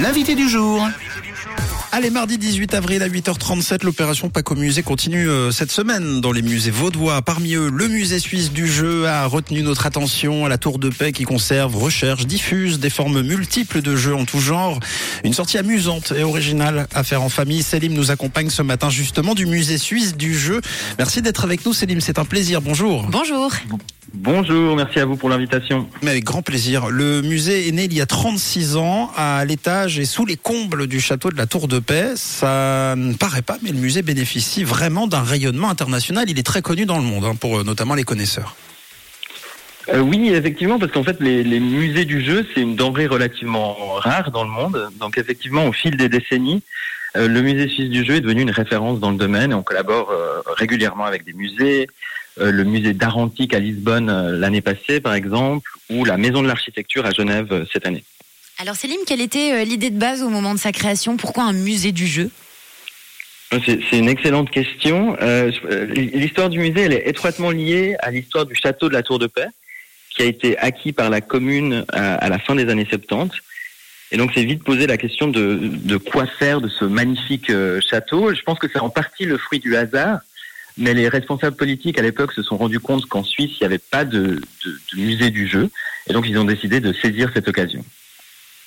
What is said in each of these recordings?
L'invité du jour. Allez, mardi 18 avril à 8h37, l'opération Paco Musée continue euh, cette semaine dans les musées vaudois. Parmi eux, le musée suisse du jeu a retenu notre attention à la Tour de Paix qui conserve, recherche, diffuse des formes multiples de jeux en tout genre. Une sortie amusante et originale à faire en famille. Célim nous accompagne ce matin justement du musée suisse du jeu. Merci d'être avec nous Célim, c'est un plaisir. Bonjour. Bonjour. Bonjour, merci à vous pour l'invitation. Mais avec grand plaisir. Le musée est né il y a 36 ans à l'étage et sous les combles du château de la Tour de Paix. Ça ne paraît pas, mais le musée bénéficie vraiment d'un rayonnement international. Il est très connu dans le monde, hein, pour euh, notamment les connaisseurs. Euh, oui, effectivement, parce qu'en fait, les, les, musées du jeu, c'est une denrée relativement rare dans le monde. Donc, effectivement, au fil des décennies, euh, le musée suisse du jeu est devenu une référence dans le domaine et on collabore euh, régulièrement avec des musées, le musée d'art antique à Lisbonne l'année passée, par exemple, ou la Maison de l'Architecture à Genève cette année. Alors, Célim, quelle était l'idée de base au moment de sa création? Pourquoi un musée du jeu? C'est une excellente question. l'histoire du musée, elle est étroitement liée à l'histoire du château de la Tour de Paix, qui a été acquis par la commune à, à la fin des années 70. Et donc c'est vite posé la question de, de, quoi faire de ce magnifique euh, château. Je pense que c'est en partie le fruit du hasard, mais les responsables politiques à l'époque se sont rendus compte qu'en Suisse, il n'y avait pas de, musée du jeu, et donc ils ont décidé de saisir cette occasion.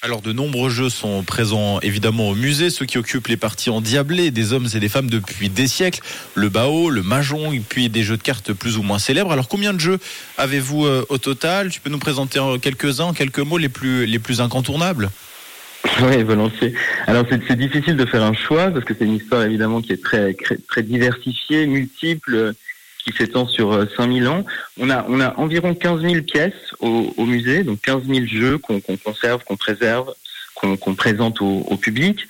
Alors de nombreux jeux sont présents évidemment au musée, ceux qui occupent les parties endiablées des hommes et des femmes depuis des siècles, le bao, le mahjong, puis des jeux de cartes plus ou moins célèbres. Alors combien de jeux avez-vous euh, au total? Tu peux nous présenter quelques-uns, en quelques mots les plus, les plus incontournables? Oui, volontiers. Alors c'est difficile de faire un choix parce que c'est une histoire évidemment qui est très très diversifiée, multiple, qui s'étend sur 5000 ans. On a on a environ 15 000 pièces au, au musée, donc 15 000 jeux qu'on conserve, qu'on préserve, qu'on présente au, au public.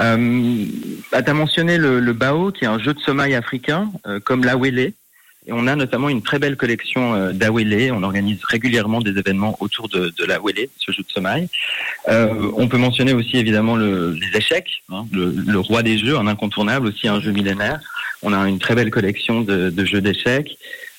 Euh, bah, tu as mentionné le, le, bao, qui est un jeu de sommeil africain, euh, comme l'awele, et on a notamment une très belle collection euh, d'Awele. On organise régulièrement des événements autour de, de l'Awele, ce jeu de sommeil. Euh, on peut mentionner aussi évidemment le, les échecs, hein, le, roi des jeux, un incontournable, aussi un jeu millénaire. On a une très belle collection de, jeux d'échecs.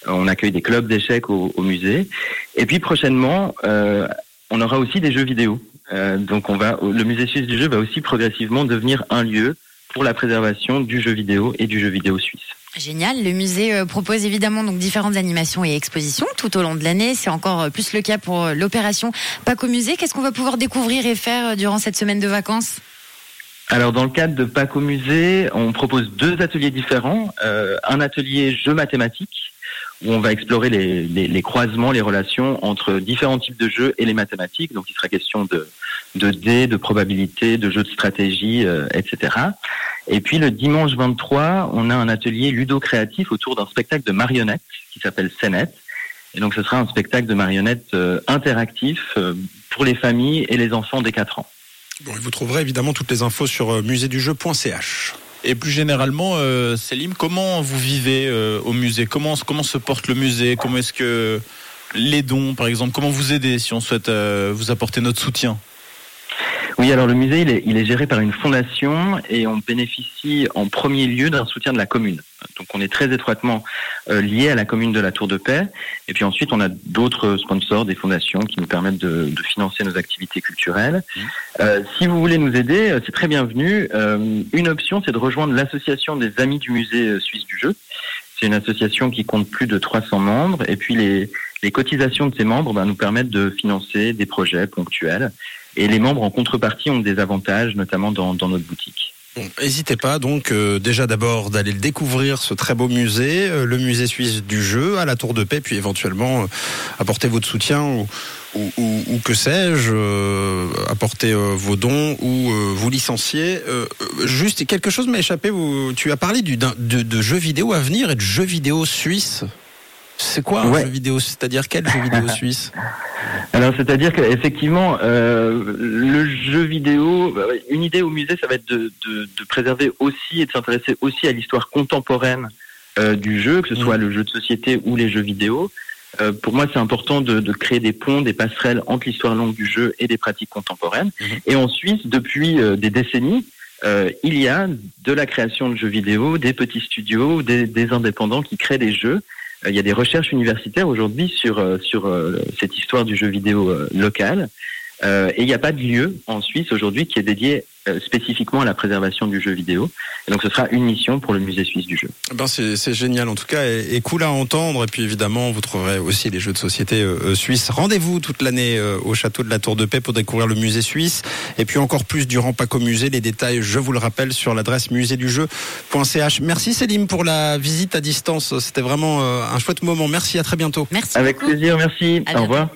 On accueille des clubs d'échecs au, au, musée. Et puis prochainement, euh, on aura aussi des jeux vidéo. Euh, donc on va, le musée suisse du jeu va aussi progressivement devenir un lieu pour la préservation du jeu vidéo et du jeu vidéo suisse. Génial. Le musée euh, propose évidemment donc différentes animations et expositions tout au long de l'année. C'est encore euh, plus le cas pour l'opération Paco Musée. Qu'est-ce qu'on va pouvoir découvrir et faire durant cette semaine de vacances? Alors dans le cadre de Paco Musée, on propose deux ateliers différents. Euh, un atelier jeux mathématiques où on va explorer les, croisements, les relations entre différents types de jeux et les mathématiques. Donc il sera question de, dés, de probabilités, de jeux de stratégie, euh, etc. Et puis le dimanche 23, on a un atelier ludo-créatif autour d'un spectacle de marionnettes qui s'appelle Scénette. Et donc ce sera un spectacle de marionnettes euh, interactif euh, pour les familles et les enfants des 4 ans. Bon, vous trouverez évidemment toutes les infos sur euh, musédujeu.ch. Et plus généralement, euh, Célim, comment vous vivez euh, au musée? Comment, comment se porte le musée? Comment est-ce que les dons, par exemple, comment vous aider si on souhaite euh, vous apporter notre soutien? Oui, alors le musée, il est, il est, géré par une fondation et on bénéficie en premier lieu d'un soutien de la commune. Donc on est très étroitement euh, lié à la commune de la Tour de Paix. Et puis ensuite, on a d'autres sponsors, des fondations qui nous permettent de, de financer nos activités culturelles. Mmh. Euh, si vous voulez nous aider, c'est très bienvenu. Euh, une option, c'est de rejoindre l'association des Amis du Musée suisse du jeu. C'est une association qui compte plus de 300 membres. Et puis les, les cotisations de ces membres ben, nous permettent de financer des projets ponctuels. Et les membres, en contrepartie, ont des avantages, notamment dans, notre boutique. N'hésitez pas donc euh, déjà d'abord d'aller le découvrir ce très beau musée, euh, le musée suisse du jeu à la Tour de Paix, puis éventuellement euh, apporter votre soutien ou, que sais-je, apporter vos dons ou vous licencier. juste quelque chose m'a échappé. Tu as parlé de, de jeux vidéo à venir et de jeux vidéo suisse. C'est quoi un ouais. jeu vidéo C'est-à-dire quel jeu vidéo suisse? Alors, c'est-à-dire qu'effectivement, euh, le jeu vidéo, une idée au musée, ça va être de, de, de préserver aussi et de s'intéresser aussi à l'histoire contemporaine euh, du jeu, que ce soit mmh. le jeu de société ou les jeux vidéo. Euh, pour moi, c'est important de, de, créer des ponts, des passerelles entre l'histoire longue du jeu et des pratiques contemporaines. Mmh. Et en Suisse, depuis des décennies, euh, il y a de la création de jeux vidéo, des petits studios, des, des indépendants qui créent des jeux il y a des recherches universitaires aujourd'hui sur, sur cette histoire du jeu vidéo local. Euh, et il n'y a pas de lieu en Suisse aujourd'hui qui est dédié euh, spécifiquement à la préservation du jeu vidéo. Et donc ce sera une mission pour le musée suisse du jeu. Ben c'est, génial en tout cas et, et, cool à entendre. Et puis évidemment, vous trouverez aussi les jeux de société euh, suisses. Rendez-vous toute l'année euh, au château de la Tour de Paix pour découvrir le musée suisse. Et puis encore plus durant Paco Musée. Les détails, je vous le rappelle, sur l'adresse muséedujeu.ch. Merci Céline pour la visite à distance. C'était vraiment un chouette moment. Merci, à très bientôt. Merci. Avec beaucoup. plaisir, merci. À Au bientôt. revoir.